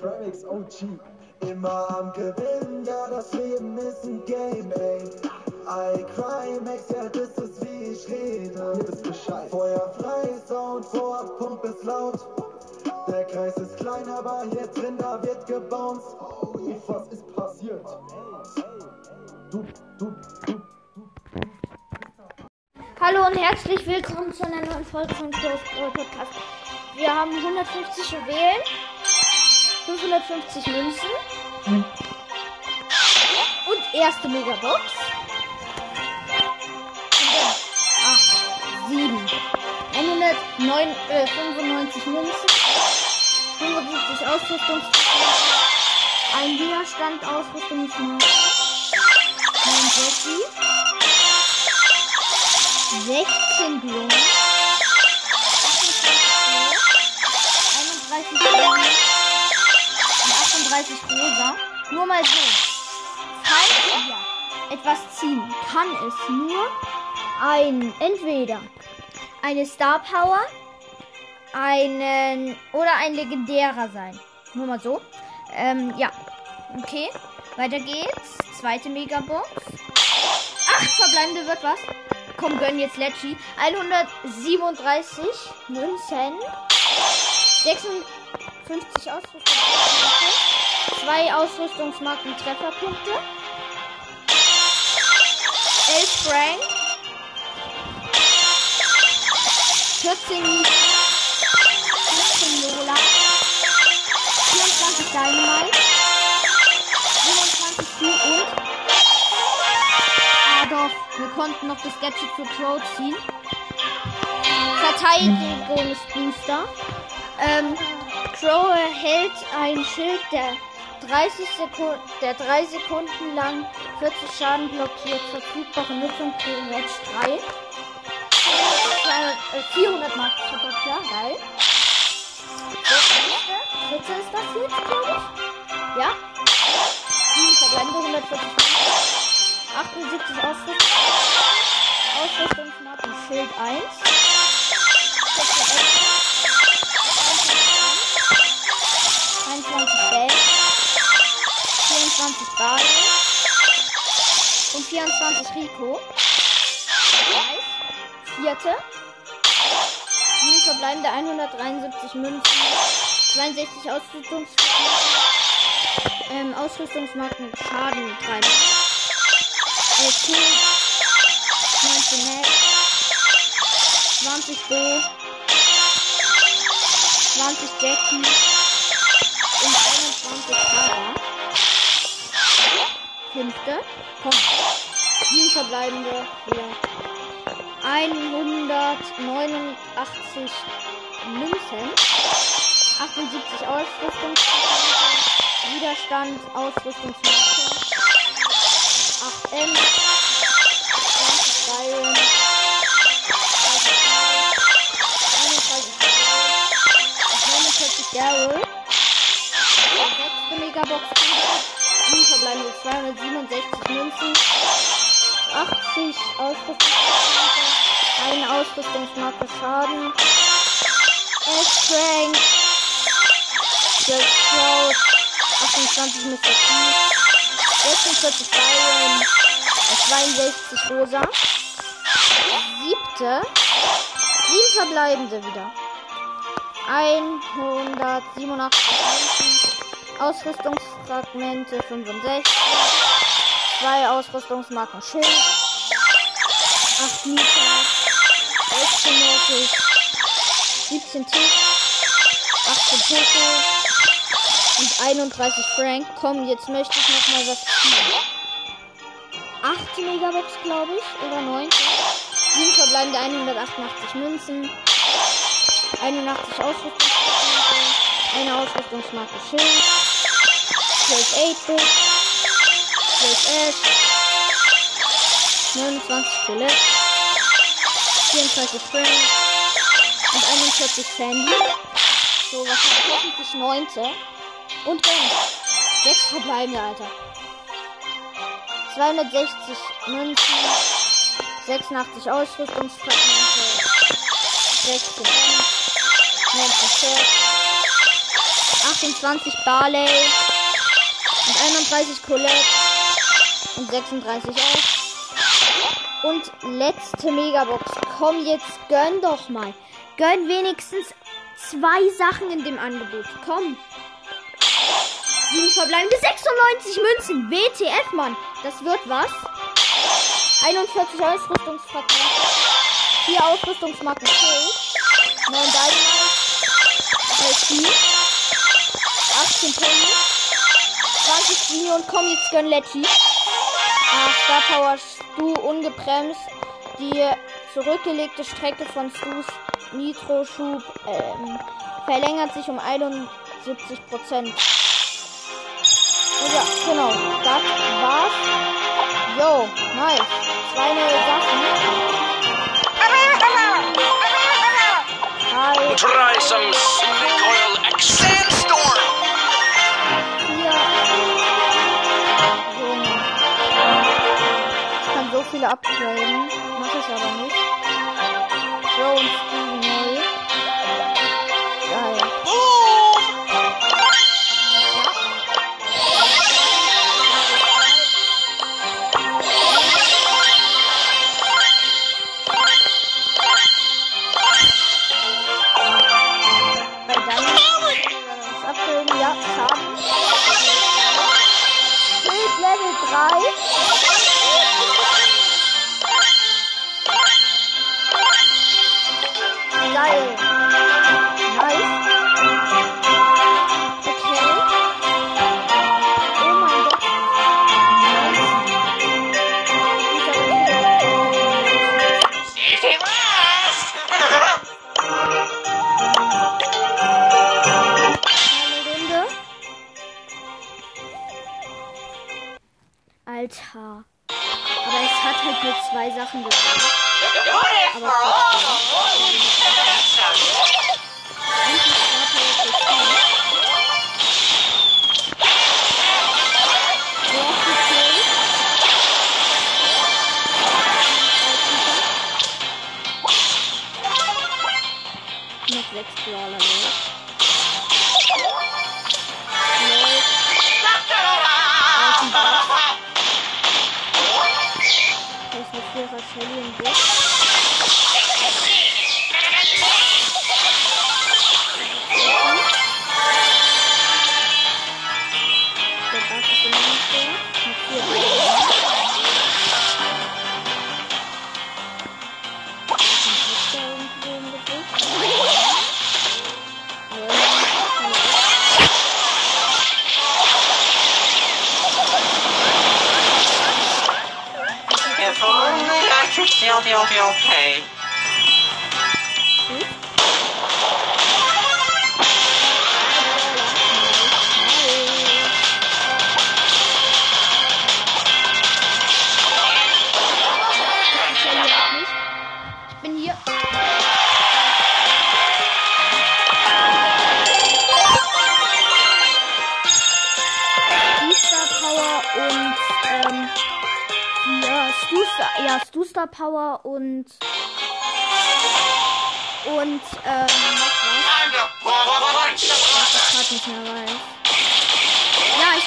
Crimix OG. Immer am Gewinn, ja, das Leben ist ein Game, ey. I Crimex, ja, das ist wie ich rede. Ihr wisst Bescheid. Feuer frei, Sound vor, Pump ist laut. Der Kreis ist klein, aber hier drin, da wird gebounced. Oh, was ist passiert? Du, du, du. Hallo und herzlich willkommen zu einer neuen Folge von Brawl Podcast. Wir haben 150 Juwelen, 550 Münzen. Und erste Megabox. Und dann 8, 7, 109, äh, 95 Münzen, 75 Ausrüstungspunkte, ein Widerstand Ausrüstungsmarke, 9 Jessie. 16 Blumen, 28 Blumen, 31 Blumen und 38 Rosa. Nur mal so. Falls ihr etwas ziehen, kann es nur ein, entweder eine Star Power, einen oder ein legendärer sein. Nur mal so. Ähm, ja. Okay. Weiter geht's. Zweite Megabox. Ach, verbleibende wird was. Komm, gönn jetzt Lecci. 137 Münzen. 56 Ausrüstungsmarken. Zwei Ausrüstungsmarken Trefferpunkte. 11 Frank. 14 Nita. 15 Lola. 24 Dynamite. 27 Stu und Ah doch, wir konnten noch das Gadget für Crow ziehen. Verteidigungsbooster. Ähm, Crow erhält ein Schild, der 30 Sekunden, der 3 Sekunden lang 40 Schaden blockiert. Verfügbare Nutzung pro Match 3. 400 Mark Verdoppler, geil. Dritte ist das jetzt, glaube ich. Ja. 7 verbleibende 140 78 Ausrüstung. Ausrüstungsmarken Schild 1. 24 Bali. Und 24 Rico. Vierte. 7 verbleibende 173 Münzen. 62 Ausrüstungsmarken. Ähm, Ausrüstungsmarken Schaden 3 11 Q, 19 Mac, 20 Bo, 20 Jackie Fünfte. Komm. Sieben verbleibende. Wieder. 189 Münzen. 78 Ausrüstungsmarke. Widerstand, Ausrüstungsmarke. 8 M. 20 Bayern. 31 49 Daryl. Sechste Megabox. 7 verbleibende 267 Münzen. 80 Ausrüstungsmarke. Eine Ausrüstungsmarke Schaden. S-Frank. 12 Sprout. 28 Mr. P. 46 Byron, 62 Rosa. Siebte. Sieben verbleibende wieder. 187 Münzen. Ausrüstungsfragmente 65. Zwei Ausrüstungsmarken Schild. 8 Mieter. 16 Notis. 17 Tick. 18 Poco und 31 Frank. Komm, jetzt möchte ich noch mal was ziehen. 8 Megabox, glaube ich, oder 9. 7 verbleibende 188 Münzen. 81 Ausrüstungsmarken. Eine Ausrüstungsmarke Schild. 12 8-Bit. 12 Ash. 29 Skelett. 34 Frank. Und 41 Sandy. So, was hat hoffentlich 9. Und dann sechs verbleibende, Alter. 260 Münzen, 86 Ausrüstungsfragmente, 16 M, 19 Set, 28 Barley und 31 Colette und 36 auch. Und letzte Megabox. Komm, jetzt gönn doch mal. Gönn wenigstens zwei Sachen in dem Angebot. Komm. Sieben verbleibende 96 Münzen. WTF, Mann. Das wird was. 41 Ausrüstungsfragmente. 4 Ausrüstungsmarken. 9 Dynamite. 11 18 Penny. 20 Genie und komm jetzt gönn Letty. Ah, Star Power Stu ungebremst. Die zurückgelegte Strecke von Stus Nitro-Schub ähm, verlängert sich um 71 Prozent. Ja, genau. Das war's. Yo, nice. Zwei neue Sachen. Hi. Try some Coil X Sandstorm! Viele upgraden. Mach ich aber nicht. Joe und Steve neu. Geil. Bei deinem das upgraden, ja, Schaden. Schild Level 3. zwei Sachen gesagt. Aber trotzdem.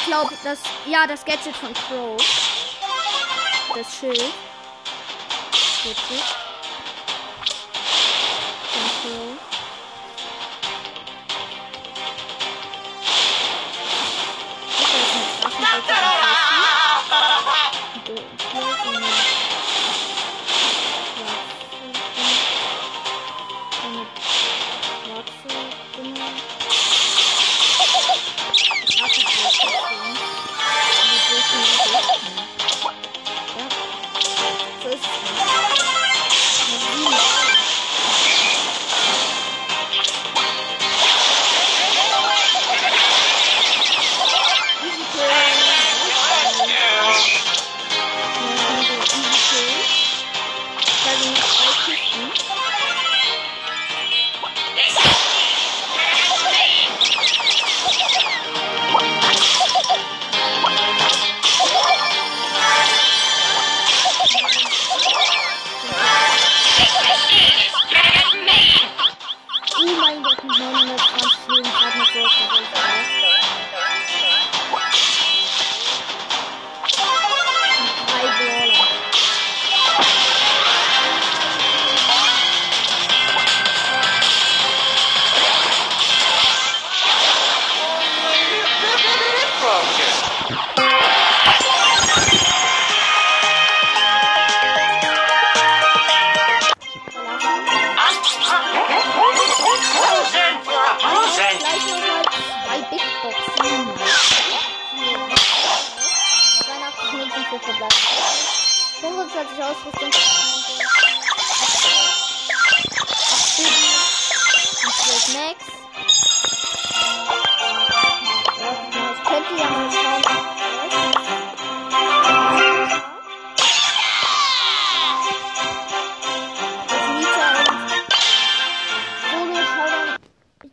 Glaube, das ja das Gadget von Crow. Das Schild. Gadget.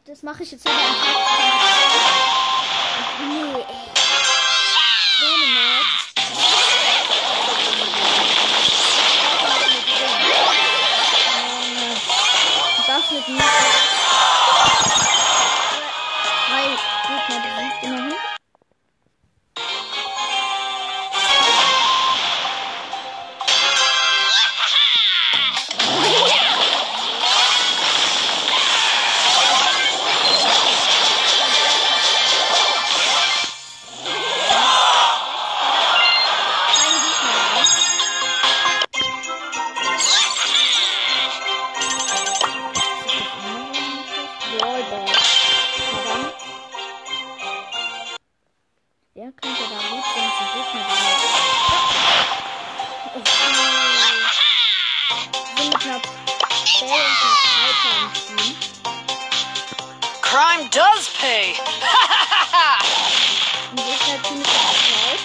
das mache ich jetzt wieder. Nee, ey. Ähm, das mit mir. Äh, drei Gegner besiegt immerhin.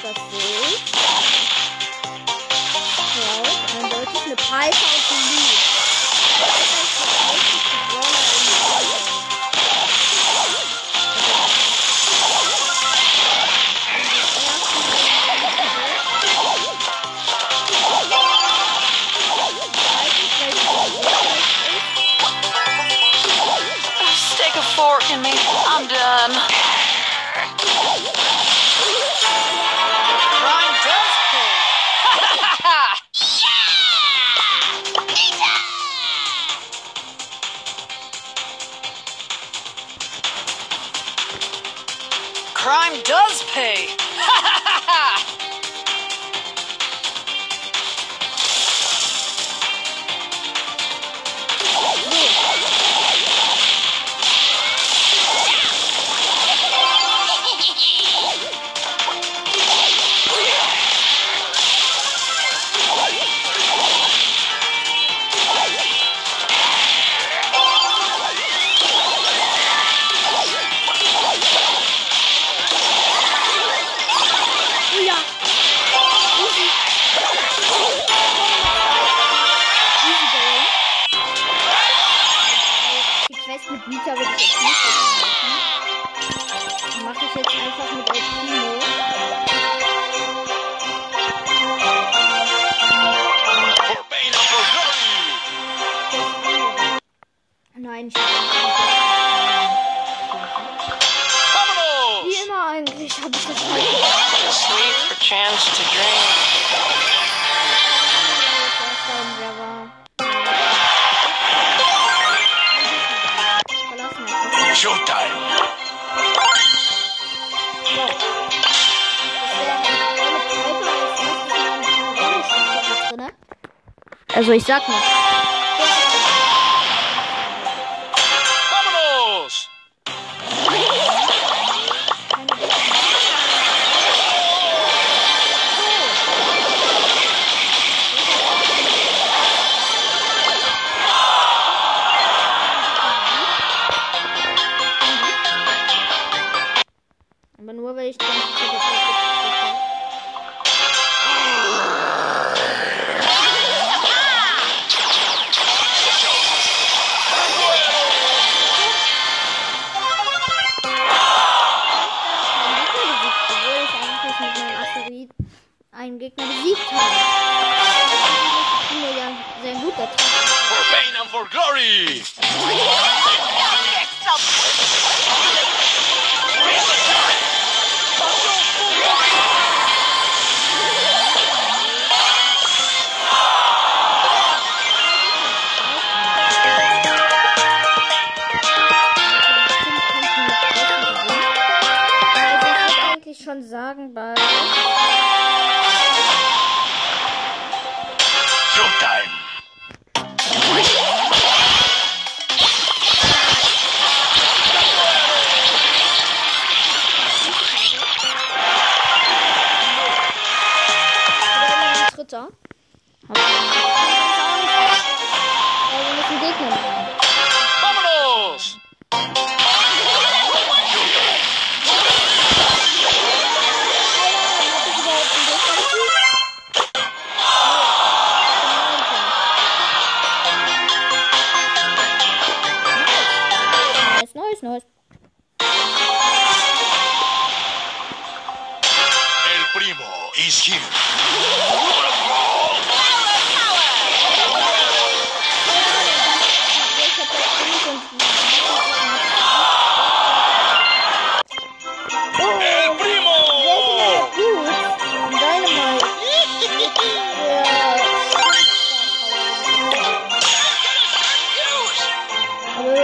das sehe ich. Wow, eindeutig eine Pipe auf dem Also ich sag mal.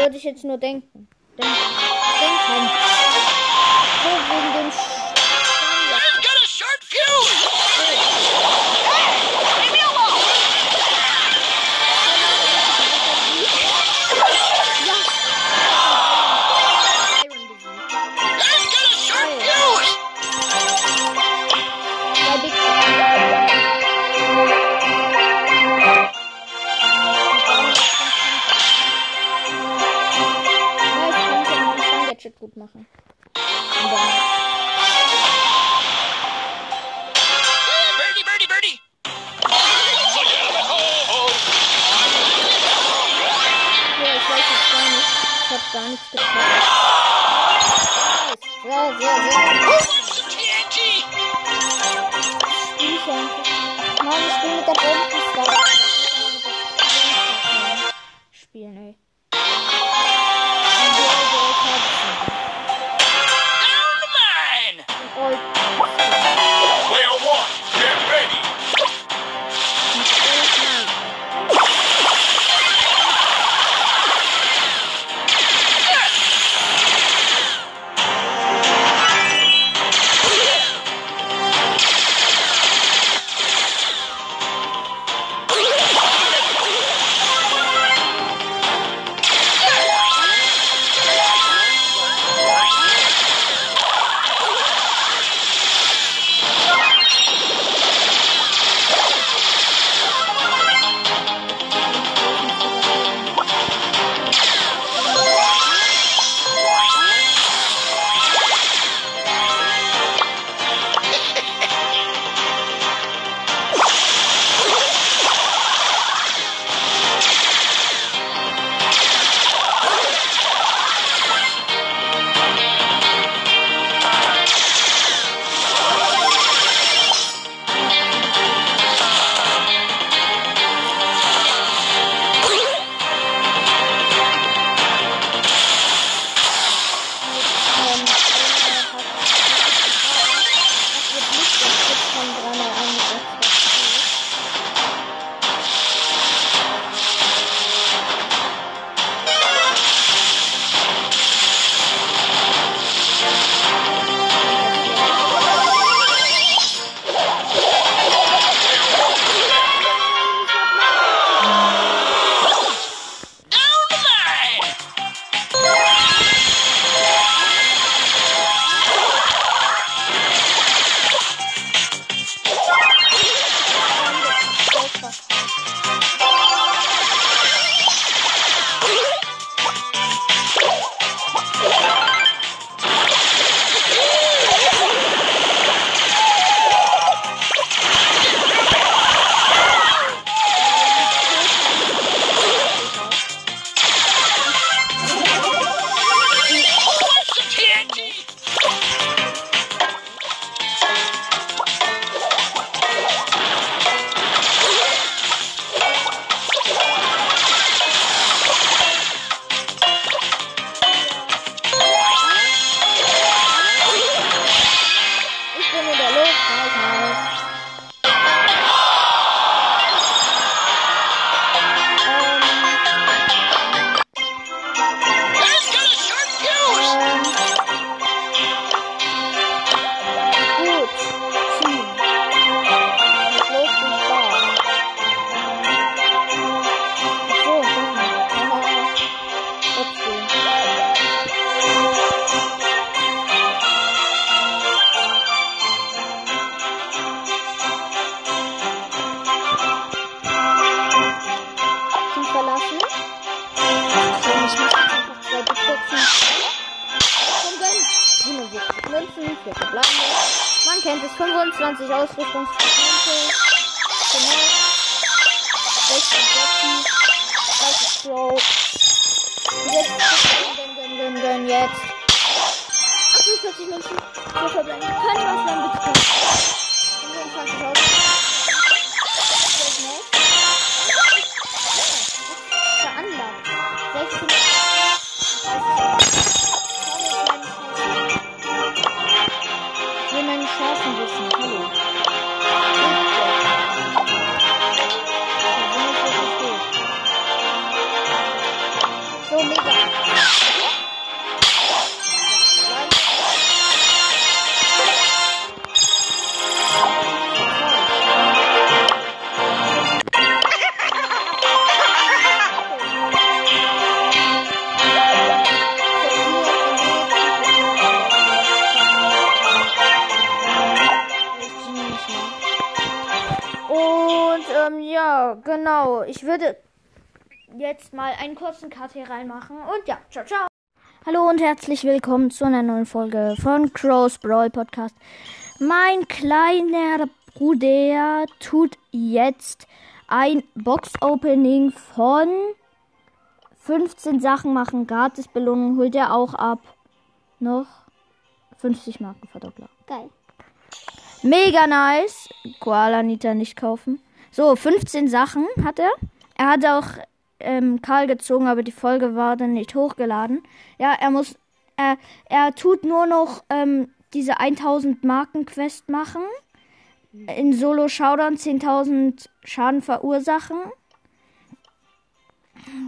würde ich jetzt nur denken. Denken. denken. So wegen dem Sch gut machen. gar nichts getroffen. So, so, so. Ich spiele einfach. Nein, ich spiele mit der Bombe. 25 Ausrüstungspunkte. Genau. 16 Jackie. 30 Crow. Jetzt, gönn, gönn, gönn, gönn, jetzt. 48 Münzen, 4 verbleibende. Könnte was werden, bitte kommen. 25 Ausrüstungspunkte. Würde jetzt mal einen kurzen Cut hier reinmachen. Und ja, ciao, ciao. Hallo und herzlich willkommen zu einer neuen Folge von Crows Brawl Podcast. Mein kleiner Bruder tut jetzt ein Box-Opening von 15 Sachen machen. Gratis-Belohnung holt er auch ab. Noch 50 Marken Verdoppler. Geil. Mega nice. Koala Nita nicht kaufen. So, 15 Sachen hat er. Er hat auch ähm, Karl gezogen, aber die Folge war dann nicht hochgeladen. Ja, er muss. Er, er tut nur noch ähm, diese 1000 Marken Quest machen. In Solo Showdown 10.000 Schaden verursachen.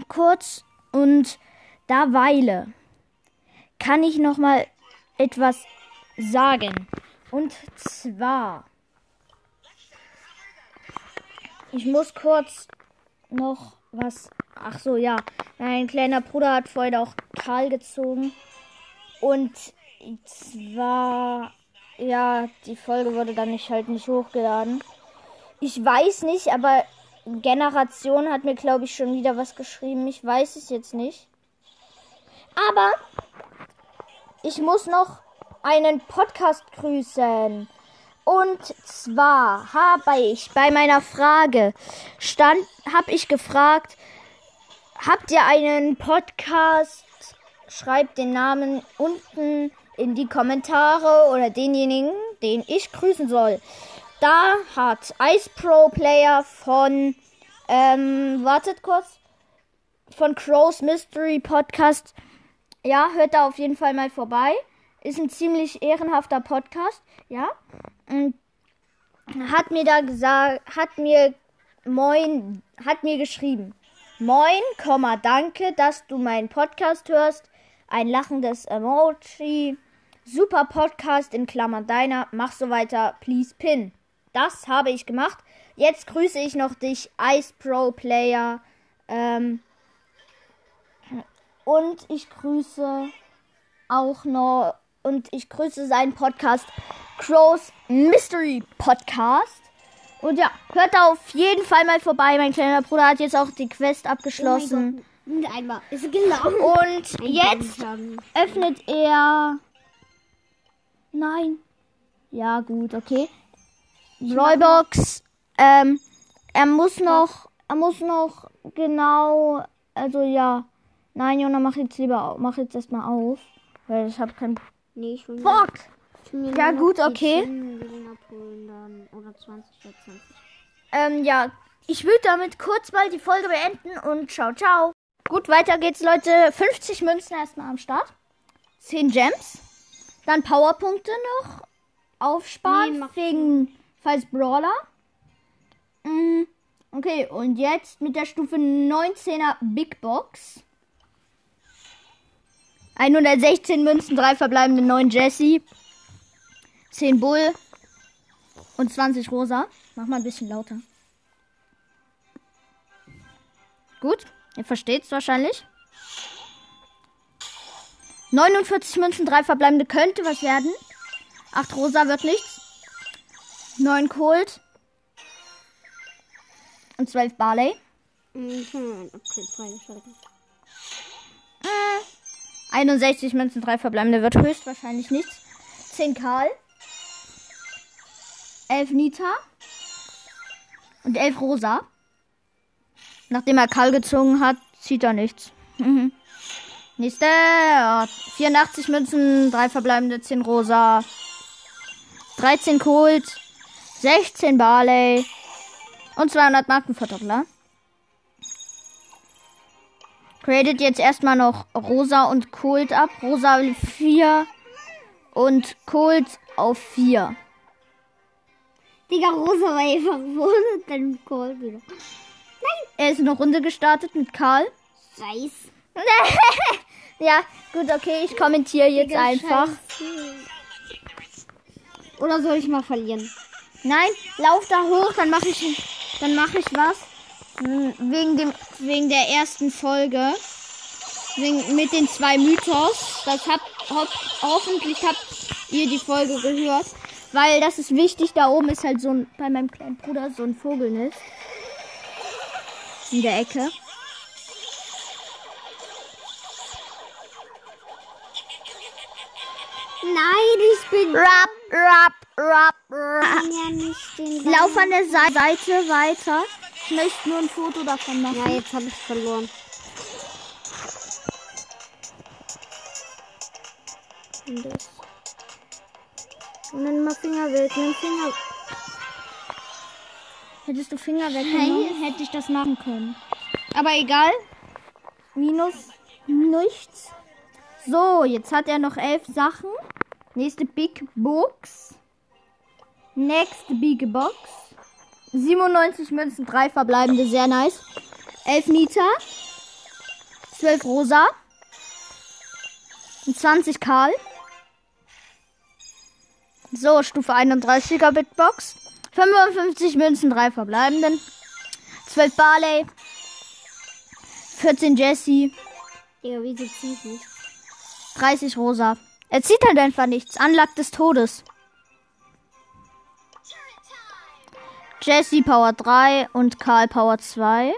Kurz und da Weile kann ich noch mal etwas sagen. Und zwar, ich muss kurz noch was. Ach so, ja. Mein kleiner Bruder hat vorhin auch Karl gezogen. Und zwar, ja, die Folge wurde dann nicht halt nicht hochgeladen. Ich weiß nicht, aber Generation hat mir, glaube ich, schon wieder was geschrieben. Ich weiß es jetzt nicht. Aber ich muss noch einen Podcast grüßen. Und zwar habe ich bei meiner Frage stand, habe ich gefragt, habt ihr einen Podcast? Schreibt den Namen unten in die Kommentare oder denjenigen, den ich grüßen soll. Da hat Ice Pro Player von, ähm, wartet kurz, von Crow's Mystery Podcast. Ja, hört da auf jeden Fall mal vorbei. Ist ein ziemlich ehrenhafter Podcast, ja. Und hat mir da gesagt, hat mir moin, hat mir geschrieben. Moin, Komma, danke, dass du meinen Podcast hörst. Ein lachendes Emoji. Super Podcast in Klammern deiner. Mach so weiter, please pin. Das habe ich gemacht. Jetzt grüße ich noch dich, Ice Pro Player. Ähm, und ich grüße auch noch und ich grüße seinen Podcast Crow's Mystery Podcast. Und ja, hört da auf jeden Fall mal vorbei. Mein kleiner Bruder hat jetzt auch die Quest abgeschlossen. Und einmal ist gelaufen. Und jetzt öffnet er. Nein. Ja, gut, okay. Brawlbox. Ähm, er muss noch. Er muss noch genau. Also ja. Nein, Jona, mach jetzt lieber auf. Mach jetzt erstmal auf. Weil ich habe kein. Nee, ich will Fuck! mir Ja, gut, okay. 10 Millionen abholen, dann, oder 20 oder 20. Ähm, ja. Ich würde damit kurz mal die Folge beenden und ciao, ciao. Gut, weiter geht's, Leute. 50 Münzen erstmal am Start. 10 Gems. Dann Powerpunkte noch aufsparen Nee, wegen falls Brawler. Mm, okay, und jetzt mit der Stufe 19er Big Box. 116 Münzen, 3 verbleibende 9 Jesse. 10 Bull und 20 Rosa. Mach mal ein bisschen lauter. Gut, ihr versteht's wahrscheinlich. 49 Münzen, 3 verbleibende könnte was werden. 8 Rosa wird nichts. 9 Colt. Und 12 Barley. Mhm, okay, freigeschaltet. 61 Münzen, 3 verbleibende wird höchstwahrscheinlich nichts. 10 Karl. 11 Nita. Und 11 Rosa. Nachdem er Karl gezogen hat, zieht er nichts. Mhm. Nächste. ja, 84 Münzen, 3 verbleibende, 10 Rosa. 13 Colt. 16 Barley. Und 200 Markenverdoppler. Created jetzt erstmal noch Rosa und Colt ab. Rosa 4 und Colt auf 4. Digga, Rosa war einfach wohl und dann Call wieder. Er ist eine Runde gestartet mit Karl. Scheiß. Ja, gut, okay, ich kommentiere jetzt Digga, einfach. Scheiße. Oder soll ich mal verlieren? Nein, lauf da hoch, dann mache ich, dann mache ich was. Hm, Wegen dem, wegen der ersten Folge. Wegen, mit den zwei Mythos. Das habt, hopp, hoffentlich habt ihr die Folge gehört. Weil das ist wichtig. Da oben ist halt so ein, bei meinem kleinen Bruder so ein Vogelnest. In der Ecke. Nein, ich bin Rap, rap, rap, rap. ja nicht den Lauf an der Se- Seite weiter. Ich möchte nur ein Foto davon machen. Ja, jetzt habe ich verloren. Und das. Nimm mal Finger weg, nimm Finger. Hättest du Finger weggenommen, hätte ich das machen können. Aber egal. Minus nichts. So, jetzt hat er noch elf Sachen. Nächste Big Box. Next Big Box. 97 Münzen, 3 verbleibende, sehr nice. 11 Nita. 12 Rosa. Und 20 Karl. So, Stufe 31er Bitbox. 55 Münzen, 3 verbleibenden. 12 Barley. 14 Jesse. Digga, wieso zieh ich nicht? 30 Rosa. Er zieht halt einfach nichts. Anlag des Todes. Jesse Power 3 und Karl Power 2.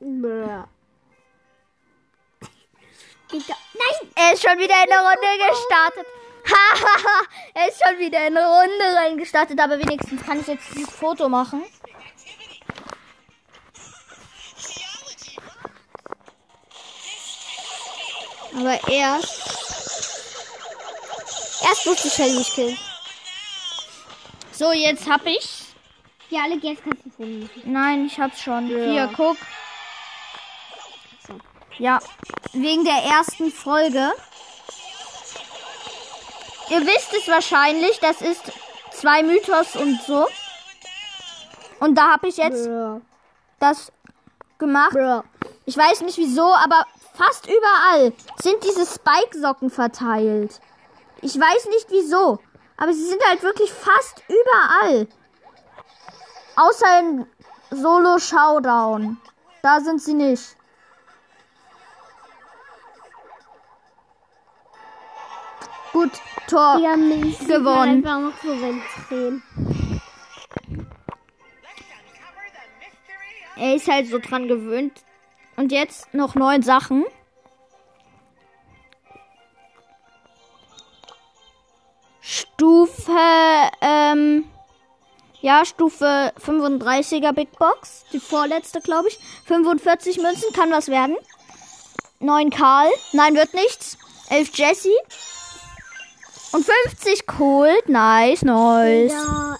Bäh. Digga, nein! Er ist schon wieder in eine Runde gestartet. Hahaha, er ist schon wieder in eine Runde reingestartet, aber wenigstens kann ich jetzt dieses Foto machen. Aber erst. Erst muss ich Shelly killen. So, jetzt hab ich. Ja, alle jetzt kannst du machen. Nein, ich hab's schon. Hier, guck. So. Ja, wegen der ersten Folge. Ihr wisst es wahrscheinlich, das ist zwei Mythos und so. Und da habe ich jetzt Bäh. das gemacht. Bäh. Ich weiß nicht wieso, aber fast überall sind diese Spike-Socken verteilt. Ich weiß nicht wieso, aber sie sind halt wirklich fast überall. Außer in Solo Showdown. Da sind sie nicht. Gut, Tor man gewonnen. Einfach noch so wegdrehen. Er ist halt so dran gewöhnt. Und jetzt noch neun Sachen. Stufe, ähm, ja, Stufe 35er Big Box. Die vorletzte, glaube ich. 45 Münzen, kann was werden. 9 Karl. Nein, wird nichts. 11 Jesse. Und 50 Colt. Nice, nice. Ja.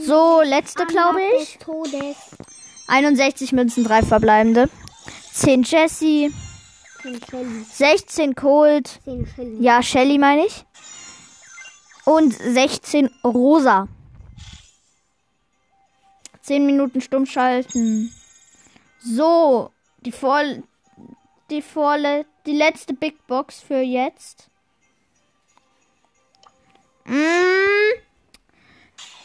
So, letzte, glaube ich. des Todes. 61 Münzen, 3 verbleibende. 10 Jesse, 10 Shelly. 16 Colt, 10 Shelly. ja, Shelly meine ich. Und 16 Rosa. 10 Minuten stumm schalten. So, die vor die vorle die letzte Big Box für jetzt. Mm.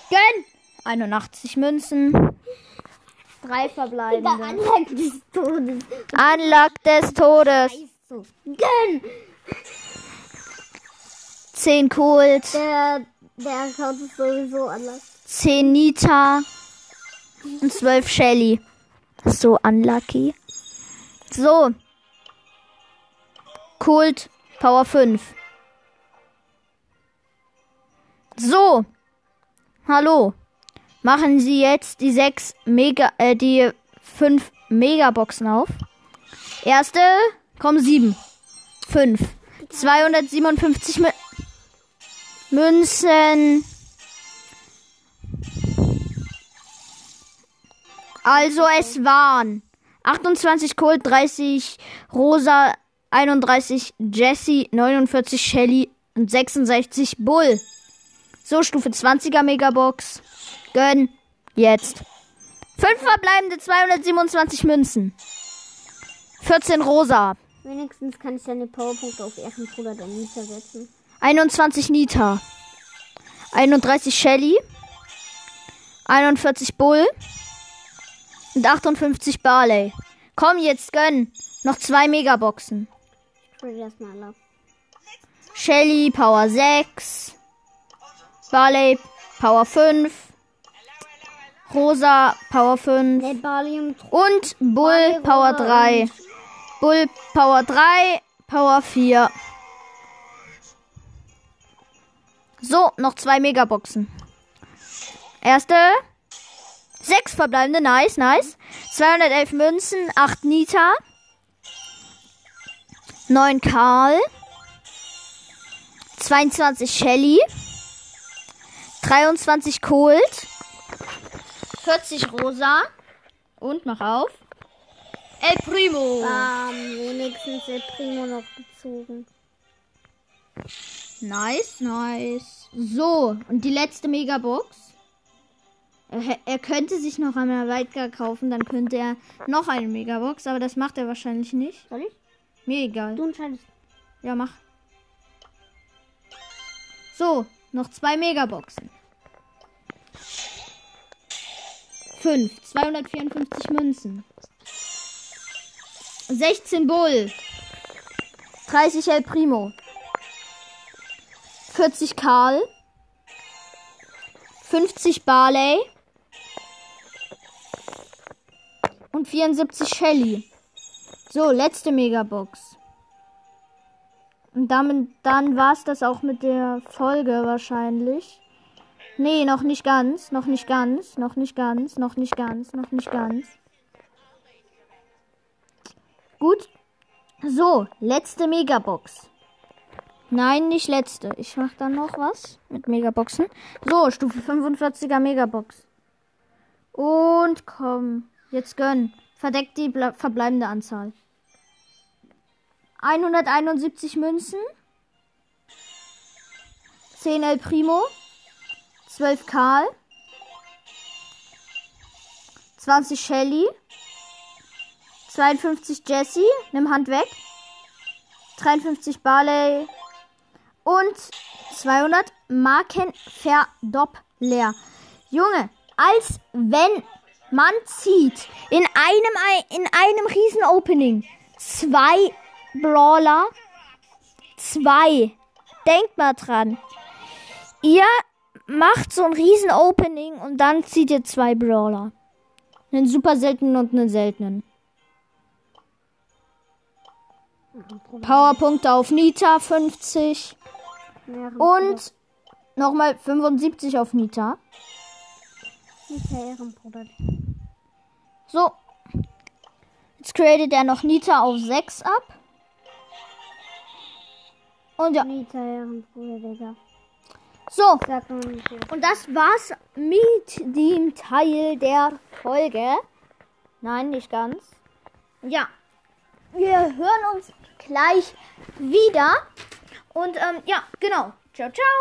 Gönn! 81 Münzen. Drei verbleibende. Anlag des Todes. Anlag des Todes. Gönn! 10 Kult, Der, der Account ist sowieso anders. 10 Nita und 12 Shelly. So unlucky. So. Kult, Power 5. So. Hallo. Machen Sie jetzt die sechs Mega, äh, die fünf Megaboxen auf. Erste, kommen sieben. Fünf. 257 Mü Münzen. Also es waren 28 Colt, 30 Rosa, 31 Jessie, 49 Shelly und 66 Bull. So, Stufe 20er Megabox. Gönn. Jetzt. 5 verbleibende 227 Münzen. 14 Rosa. Wenigstens kann ich deine Powerpunkte auf Ehrenbruder der Mieter setzen. 21 Nita. 31 Shelly. 41 Bull. Und 58 Barley. Komm jetzt, gönn. Noch zwei Megaboxen. Shelly, Power 6. Barley, Power 5. Rosa, Power 5. Der Balium Und Bull, Power Rosa 3. und- Bull, Power 3. Power 4. So, noch zwei Megaboxen. Erste. Sechs verbleibende. Nice, nice. 211 Münzen. 8 Nita. 9 Karl. 22 Shelly. 23 Colt. 40 Rosa. Und mach auf. El Primo. Bam, wenigstens der Primo noch gezogen. Nice, nice. So, und die letzte Megabox. Er, er könnte sich noch einmal Weitgar kaufen, dann könnte er noch eine Megabox, aber das macht er wahrscheinlich nicht. Soll ich? Mir egal. Du entscheidest. Ja, mach. So, noch zwei Megaboxen. Fünf. 254 Münzen. 16 Bull. 30 El Primo. 40 Karl. 50 Barley. Und 74 Shelly. So, letzte Megabox. Und damit, dann war es das auch mit der Folge wahrscheinlich. Nee, noch nicht ganz, noch nicht ganz, noch nicht ganz, noch nicht ganz, noch nicht ganz. Gut. So, letzte Megabox. Nein, nicht letzte. Ich mach dann noch was mit Megaboxen. So, Stufe 45er Megabox. Und komm, jetzt gönn. Verdeckt die ble- verbleibende Anzahl. 171 Münzen. 10 El Primo. 12 Karl. 20 Shelly. 52 Jessie. Nimm Hand weg. 53 Barley. Und 200 Marken Verdoppler. Junge, als wenn man zieht in einem, Ei- in einem riesen Opening zwei Brawler. Zwei. Denkt mal dran. Ihr macht so ein riesen Opening und dann zieht ihr zwei Brawler. Einen super seltenen und einen seltenen. Powerpunkte auf Nita 50 und nochmal 75 auf Nita. Der Ehrenbruder. So. Jetzt createt er noch Nita auf 6 ab. Und ja, der Ehrenbruder, Digga. so. Und das war's mit dem Teil der Folge. Nein, nicht ganz. Ja. Wir hören uns gleich wieder. Und ähm, ja, genau. Ciao, ciao.